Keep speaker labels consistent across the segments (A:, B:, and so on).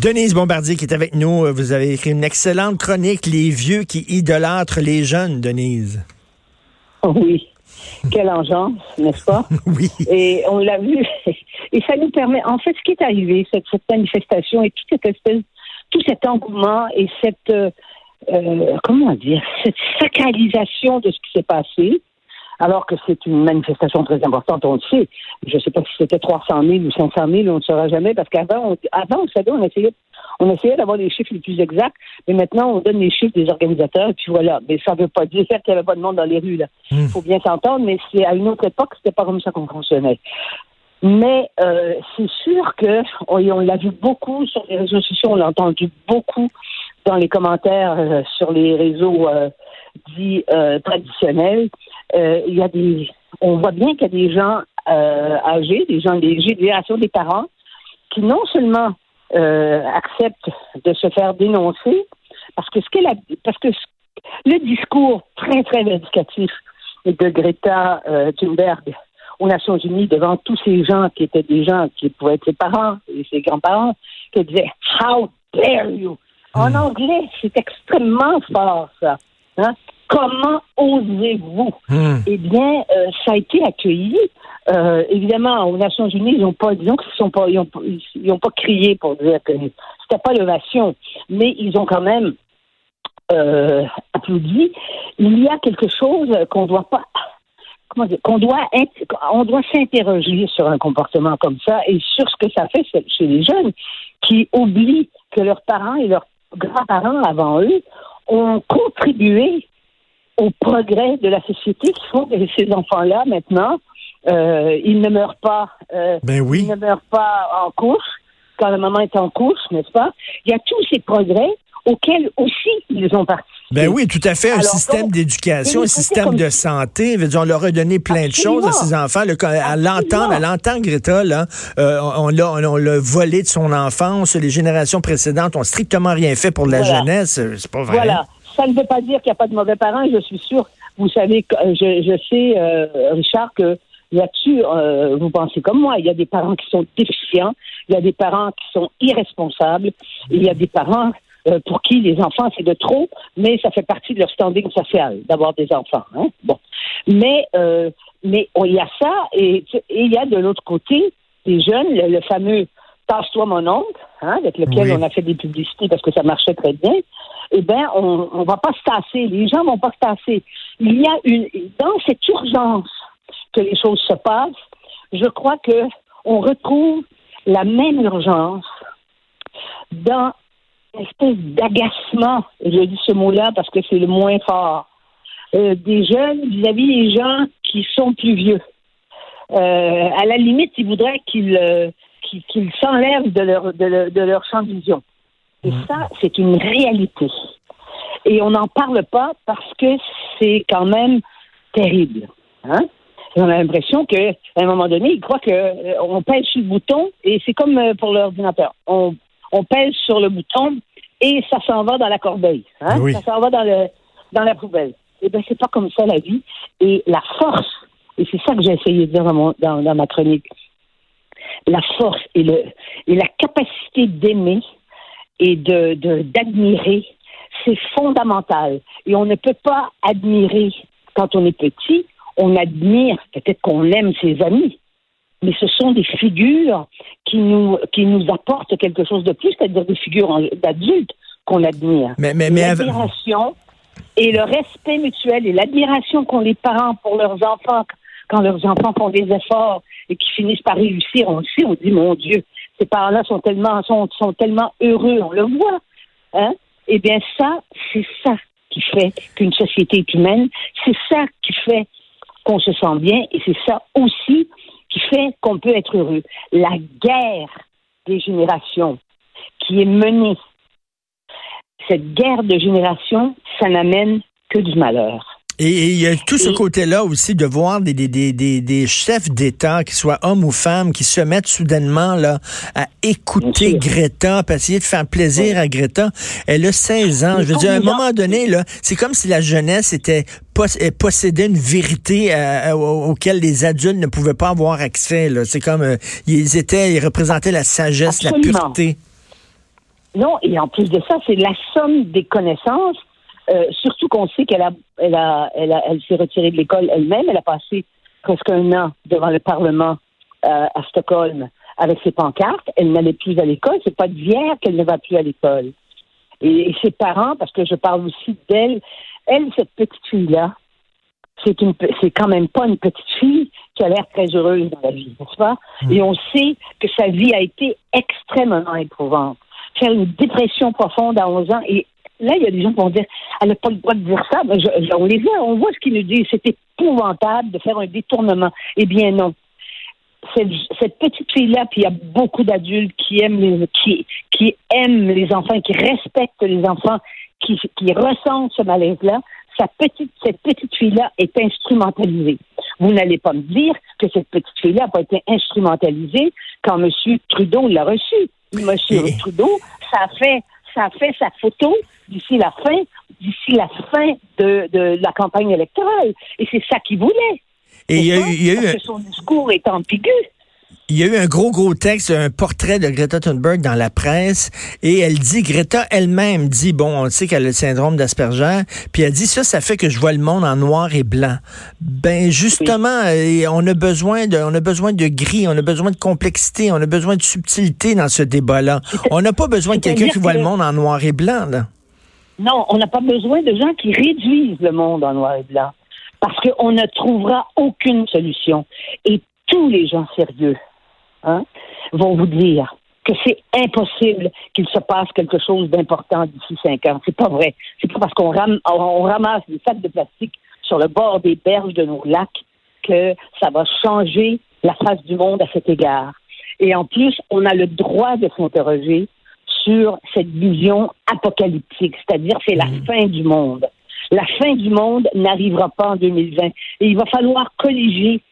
A: Denise Bombardier qui est avec nous. Vous avez écrit une excellente chronique, Les vieux qui idolâtrent les jeunes, Denise.
B: Oui. Quelle engeance, n'est-ce pas?
A: Oui.
B: Et on l'a vu. Et ça nous permet, en fait, ce qui est arrivé, cette, cette manifestation et toute cette espèce, tout cet engouement et cette, euh, euh, comment dire, cette sacralisation de ce qui s'est passé, alors que c'est une manifestation très importante, on le sait. Je ne sais pas si c'était 300 000 ou 500 000, on ne saura jamais, parce qu'avant, on, avant, vous savez, on essayait, on essayait d'avoir les chiffres les plus exacts, mais maintenant, on donne les chiffres des organisateurs, et puis voilà. Mais ça ne veut pas dire qu'il n'y avait pas de monde dans les rues, là. Il faut bien s'entendre, mais c'est à une autre époque, c'était pas comme ça qu'on fonctionnait. Mais euh, c'est sûr que on, on l'a vu beaucoup sur les réseaux sociaux, on l'a entendu beaucoup dans les commentaires euh, sur les réseaux euh, dits euh, traditionnels. Euh, Il y a des, on voit bien qu'il y a des gens euh, âgés, des gens des générations des parents, qui non seulement euh, acceptent de se faire dénoncer, parce que ce qu'elle a, parce que ce- le discours très très vindicatif de Greta Thunberg aux Nations Unies devant tous ces gens qui étaient des gens qui pouvaient être ses parents et ses grands-parents, qui disaient How dare you? En anglais, c'est extrêmement fort, ça. Hein? Comment osez-vous?
A: Hmm.
B: Eh bien, euh, ça a été accueilli. Euh, évidemment, aux Nations Unies, ils n'ont pas, disons qu'ils sont pas, ils ont, pas- ils ont pas crié pour dire que c'était pas l'ovation, mais ils ont quand même euh, applaudi. Il y a quelque chose qu'on doit pas, comment dire, qu'on doit être, on doit s'interroger sur un comportement comme ça et sur ce que ça fait chez les jeunes qui oublient que leurs parents et leurs grands-parents avant eux ont contribué au progrès de la société qui font que ces enfants-là, maintenant, euh, ils ne meurent pas, euh,
A: Ben oui.
B: ils ne meurent pas en couche quand la maman est en couche, n'est-ce pas? Il y a tous ces progrès auxquels aussi ils ont participé.
A: Ben oui, tout à fait. Un système d'éducation, un système de santé. Dire, on leur a donné plein de choses à ces enfants. Quand- à l'entendre, à l'entendre Greta, là, euh, on l'a on, l'a volé de son enfance. Les générations précédentes ont strictement rien fait pour la
B: Voilà.
A: jeunesse. C'est pas vrai.
B: Voilà. Ça ne veut pas dire qu'il n'y a pas de mauvais parents. Je suis sûre, vous savez, euh, je, sais, euh, Richard, que là-dessus, euh, vous pensez comme moi. Il y a des parents qui sont déficients, il y a des parents qui sont irresponsables, il y a des parents pour qui les enfants, c'est de trop, mais ça fait partie de leur standing social d'avoir des enfants. Hein? Bon. Mais, mais oh, il y a ça, et il y a de l'autre côté des jeunes, le fameux Passe-toi mon oncle, hein, avec lequel
A: Oui.
B: on a fait des publicités parce que ça marchait très bien eh bien, on ne va pas se tasser. Les gens vont pas se tasser. Il y a une, dans cette urgence que les choses se passent, je crois que on retrouve la même urgence dans une espèce d'agacement, je dis ce mot-là parce que c'est le moins fort, euh, des jeunes vis-à-vis des gens qui sont plus vieux. Euh, à la limite, ils voudraient qu'ils euh, qu'ils s'enlèvent de leur, de, leur, de leur champ de vision. Et ça, c'est une réalité. Et on n'en parle pas parce que c'est quand même terrible. Hein? On a l'impression qu'à un moment donné, ils croient qu'on pèse sur le bouton et c'est comme euh, pour l'ordinateur. On, on pèse sur le bouton et ça s'en va dans la corbeille. Hein?
A: Oui.
B: Ça s'en va dans, le, dans la poubelle. Eh bien, c'est pas comme ça la vie. Et la force, et c'est ça que j'ai essayé de dire dans, mon, dans, dans ma chronique, la force et, le, et la capacité d'aimer et de d'admirer, c'est fondamental. Et on ne peut pas admirer quand on est petit. On admire, peut-être qu'on aime ses amis, mais ce sont des figures qui nous qui nous apportent quelque chose de plus, c'est-à-dire des figures d'adultes qu'on admire.
A: Mais, mais, mais
B: L'admiration et le respect mutuel et l'admiration qu'ont les parents pour leurs enfants quand leurs enfants font des efforts et qui finissent par réussir, on le sait, on dit mon Dieu, ces parents-là sont tellement sont, sont tellement heureux, on le voit. Hein? Eh bien, ça, c'est ça qui fait qu'une société est humaine, c'est ça qui fait qu'on se sent bien et c'est ça aussi qui fait qu'on peut être heureux. La guerre des générations qui est menée, cette guerre de génération, ça n'amène que du malheur.
A: Et il y a tout ce côté-là aussi de voir des, des, des, des, des chefs d'État, qu'ils soient hommes ou femmes, qui se mettent soudainement là à écouter. Greta, puis essayer de faire plaisir à Greta. Elle a 16 ans.
B: Mais
A: Je veux dire, à un moment donné, là, c'est comme si la jeunesse était pos- euh, possédait une vérité euh, au- auquel les adultes ne pouvaient pas avoir accès. là. C'est comme euh, ils étaient, ils représentaient la sagesse,
B: Absolument.
A: la pureté.
B: Non, et en plus de ça, c'est la somme des connaissances. Euh, surtout qu'on sait qu'elle a, elle a, elle a, elle s'est retirée de l'école elle-même. Elle a passé presque un an devant le Parlement euh, à Stockholm avec ses pancartes. Elle n'allait plus à l'école. C'est pas d'hier qu'elle ne va plus à l'école. Et, ses parents, parce que je parle aussi d'elle, elle, cette petite fille-là, c'est une, c'est quand même pas une petite fille qui a l'air très heureuse dans la vie, n'est-ce pas? Mm. Et on sait que sa vie a été extrêmement éprouvante. Faire une dépression profonde à 11 ans et là, il y a des gens qui vont dire, elle n'a pas le droit de dire ça. Mais je, on les voit, on voit ce qu'ils nous disent. C'est épouvantable de faire un détournement. Eh bien, non cette, petite fille-là, puis il y a beaucoup d'adultes qui aiment les, qui, qui aiment les enfants, qui respectent les enfants, qui, qui ressentent ce malaise-là. Sa petite, cette petite fille-là est instrumentalisée. Vous n'allez pas me dire que cette petite fille-là n'a pas été instrumentalisée quand M. Trudeau l'a reçue. M. Trudeau, ça a fait, ça a fait sa photo d'ici la fin, d'ici la fin de, de la campagne électorale. Et c'est ça qu'il voulait.
A: Et il y a, eu,
B: son discours est ambigu.
A: Il y a eu un gros, gros texte, un portrait de Greta Thunberg dans la presse, et elle dit, Greta elle-même dit, bon, on sait qu'elle a le syndrome d'Asperger, puis elle dit, ça, ça fait que je vois le monde en noir et blanc. Ben, justement, on a besoin de, on a besoin de gris, on a besoin de complexité, on a besoin de subtilité dans ce débat-là. On n'a pas besoin de quelqu'un qui voit le monde en noir et blanc, là.
B: Non, on n'a pas besoin de gens qui réduisent le monde en noir et blanc parce qu'on ne trouvera aucune solution. Et tous les gens sérieux hein, vont vous dire que c'est impossible qu'il se passe quelque chose d'important d'ici cinq ans. C'est pas vrai. C'est pas parce qu'on ramasse des sacs de plastique sur le bord des berges de nos lacs que ça va changer la face du monde à cet égard. Et en plus, on a le droit de s'interroger sur cette vision apocalyptique, c'est-à-dire c'est la mmh. fin du monde. La fin du monde n'arrivera pas en 2020. Et il va falloir colliger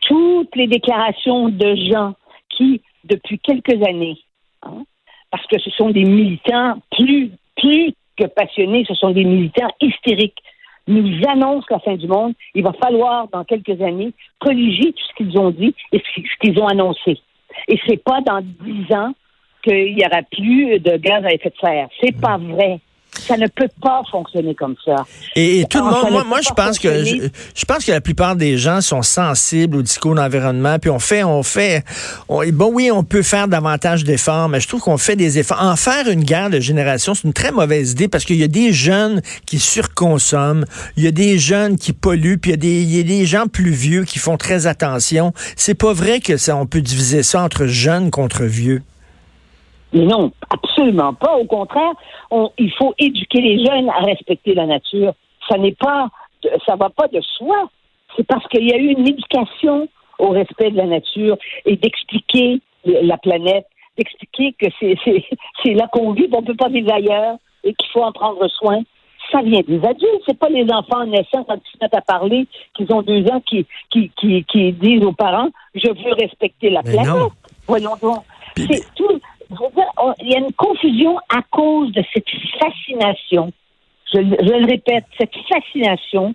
B: toutes les déclarations de gens qui, depuis quelques années, hein, parce que ce sont des militants plus, plus que passionnés, ce sont des militants hystériques, nous annoncent la fin du monde. Il va falloir, dans quelques années, colliger tout ce qu'ils ont dit et ce qu'ils ont annoncé. Et c'est pas dans dix ans qu'il y aura plus de gaz à effet de serre. C'est pas vrai ça ne peut pas fonctionner comme ça.
A: Et, tout le monde, moi, moi je pense que je, pense que la plupart des gens sont sensibles au discours d'environnement, puis on fait, on fait, bon oui, on peut faire davantage d'efforts, mais je trouve qu'on fait des efforts. En faire une guerre de génération, c'est une très mauvaise idée parce qu'il y a des jeunes qui surconsomment, il y a des jeunes qui polluent, puis il y a des, il y a des gens plus vieux qui font très attention. C'est pas vrai que ça, on peut diviser ça entre jeunes contre vieux.
B: Mais non, absolument pas. Au contraire, il faut éduquer les jeunes à respecter la nature. Ça n'est pas, ça va pas de soi. C'est parce qu'il y a eu une éducation au respect de la nature et d'expliquer la planète, d'expliquer que c'est là qu'on vit, qu'on peut pas vivre ailleurs et qu'il faut en prendre soin. Ça vient des adultes, c'est pas les enfants naissants quand ils se mettent à parler, qu'ils ont deux ans, qui, qui, qui, qui disent aux parents, je veux respecter la planète. Voyons donc. C'est tout il y a une confusion à cause de cette fascination. Je, le répète, cette fascination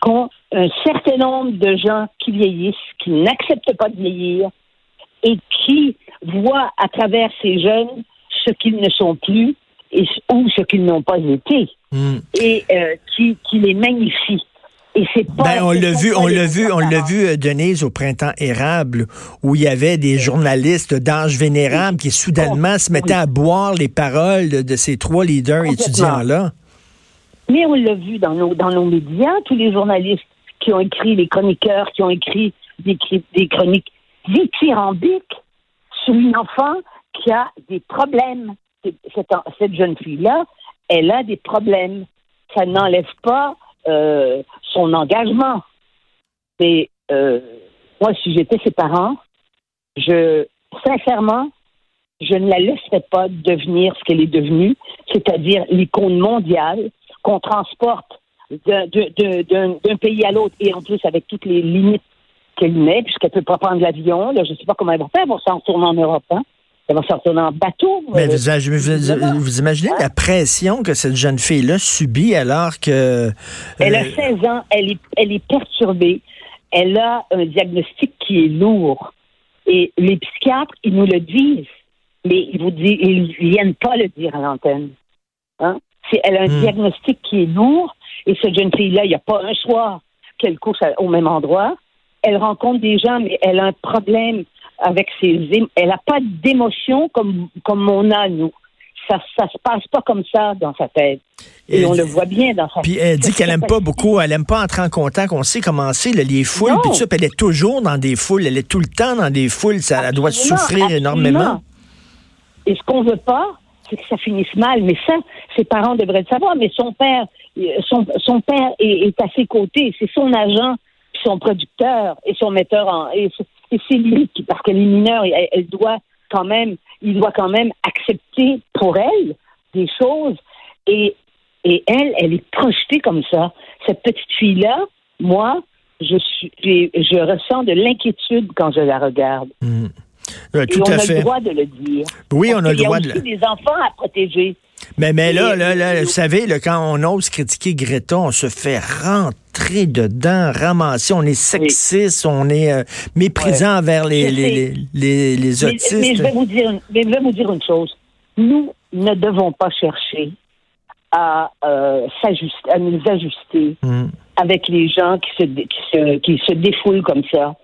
B: qu'ont un certain nombre de gens qui vieillissent, qui n'acceptent pas de vieillir et qui voient à travers ces jeunes ce qu'ils ne sont plus et, ou ce qu'ils n'ont pas été hmm. et euh, qui, qui les magnifient.
A: Ben, on l'a vu, on l'a vu, on l'a vu, Denise, au printemps érable, où il y avait des journalistes d'âge vénérable qui soudainement se mettaient à boire les paroles de, ces trois leaders étudiants-là.
B: Mais on l'a vu dans nos, dans nos médias, tous les journalistes qui ont écrit, les chroniqueurs qui ont écrit des, des chroniques dithyrambiques sur une enfant qui a des problèmes. Cette, cette jeune fille-là, elle a des problèmes. Ça n'enlève pas euh, son engagement. Euh, moi, si j'étais ses parents, je, sincèrement, je ne la laisserais pas devenir ce qu'elle est devenue, c'est-à-dire l'icône mondiale qu'on transporte d'un pays à l'autre et en plus avec toutes les limites qu'elle met, puisqu'elle ne peut pas prendre l'avion. je ne sais pas comment elle va faire pour s'en retourner en Europe. Hein. Elle va sortir en bateau.
A: Mais vous, vous, imaginez la pression que cette jeune fille-là subit alors que... Euh,
B: elle a 16 ans, elle est, elle est perturbée, elle a un diagnostic qui est lourd. Et les psychiatres, ils nous le disent. mais ils vous disent, ils viennent pas le dire à l'antenne. Hein? Elle a un
A: Hmm.
B: diagnostic qui est lourd, et cette jeune fille-là, il n'y a pas un soir qu'elle couche au même endroit. Elle rencontre des gens, mais elle a un problème avec ses Elle n'a pas d'émotion comme, comme on a, nous. Ça ça se passe pas comme ça dans sa tête. Et
A: Et-
B: on le voit bien dans sa
A: Puis elle dit qu'elle aime pas beaucoup, elle aime pas entrer en contact. On sait comment c'est, les foules, puis tout ça, elle est toujours dans des foules, elle est tout le temps dans des foules, ça, elle doit souffrir
B: absolument.
A: énormément.
B: Et ce qu'on veut pas, c'est que ça finisse mal. Mais ça, ses parents devraient le savoir. Mais son père, euh, son, son père est, est à ses côtés. C'est son agent, son producteur et son metteur en. Et et c'est lui qui, parce qu'elle est mineure, elle, elle doit quand même, il doit quand même accepter pour elle des choses. Et, et elle, elle est projetée comme ça. Cette petite fille-là, moi, je suis, je ressens de l'inquiétude quand je la regarde.
A: Mhm. Euh,
B: Et on
A: à
B: a
A: fait.
B: le droit de le dire.
A: Oui, on a le
B: Il y a
A: droit
B: aussi
A: de
B: des enfants à protéger.
A: Mais, mais là, là, là, vous savez, là, quand on ose critiquer Greta, on se fait rentrer dedans, ramasser. On est sexiste, on est euh, méprisant envers les, les,
B: sais.
A: les, les, les
B: Mais,
A: autistes.
B: mais je vais vous dire, une- mais je vais vous dire une chose. Nous ne devons pas chercher à euh, à nous ajuster
A: Mhm.
B: avec les gens qui se, qui se qui se défoulent comme ça,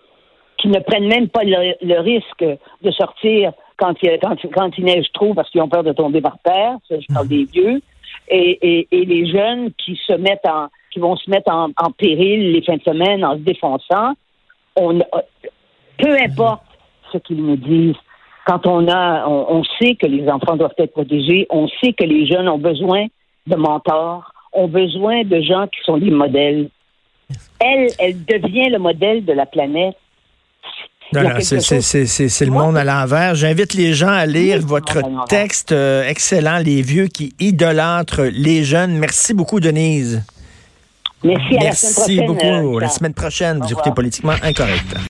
B: qui ne prennent même pas le, le risque de sortir quand il, quand, quand il neige trop parce qu'ils ont peur de tomber par terre. Ça, je parle des vieux. Et, les jeunes qui se mettent en qui vont se mettre en, péril les fins de semaine en se défonçant. On, peu importe ce qu'ils nous disent, quand on a, on, on sait que les enfants doivent être protégés, on sait que les jeunes ont besoin de mentors, ont besoin de gens qui sont des modèles. Elle, elle devient le modèle de la planète. Il y a
A: Non, non,
B: quelque
A: c'est- c'est
B: chose-
A: c'est- c'est- c'est le monde à l'envers. J'invite les gens à lire
B: Oui,
A: votre texte euh, excellent, Les vieux qui idolâtrent les jeunes. Merci beaucoup, Denise.
B: Merci à la
A: Merci
B: semaine prochaine.
A: beaucoup.
B: euh,
A: la semaine prochaine, vous écoutez. Politiquement Incorrect.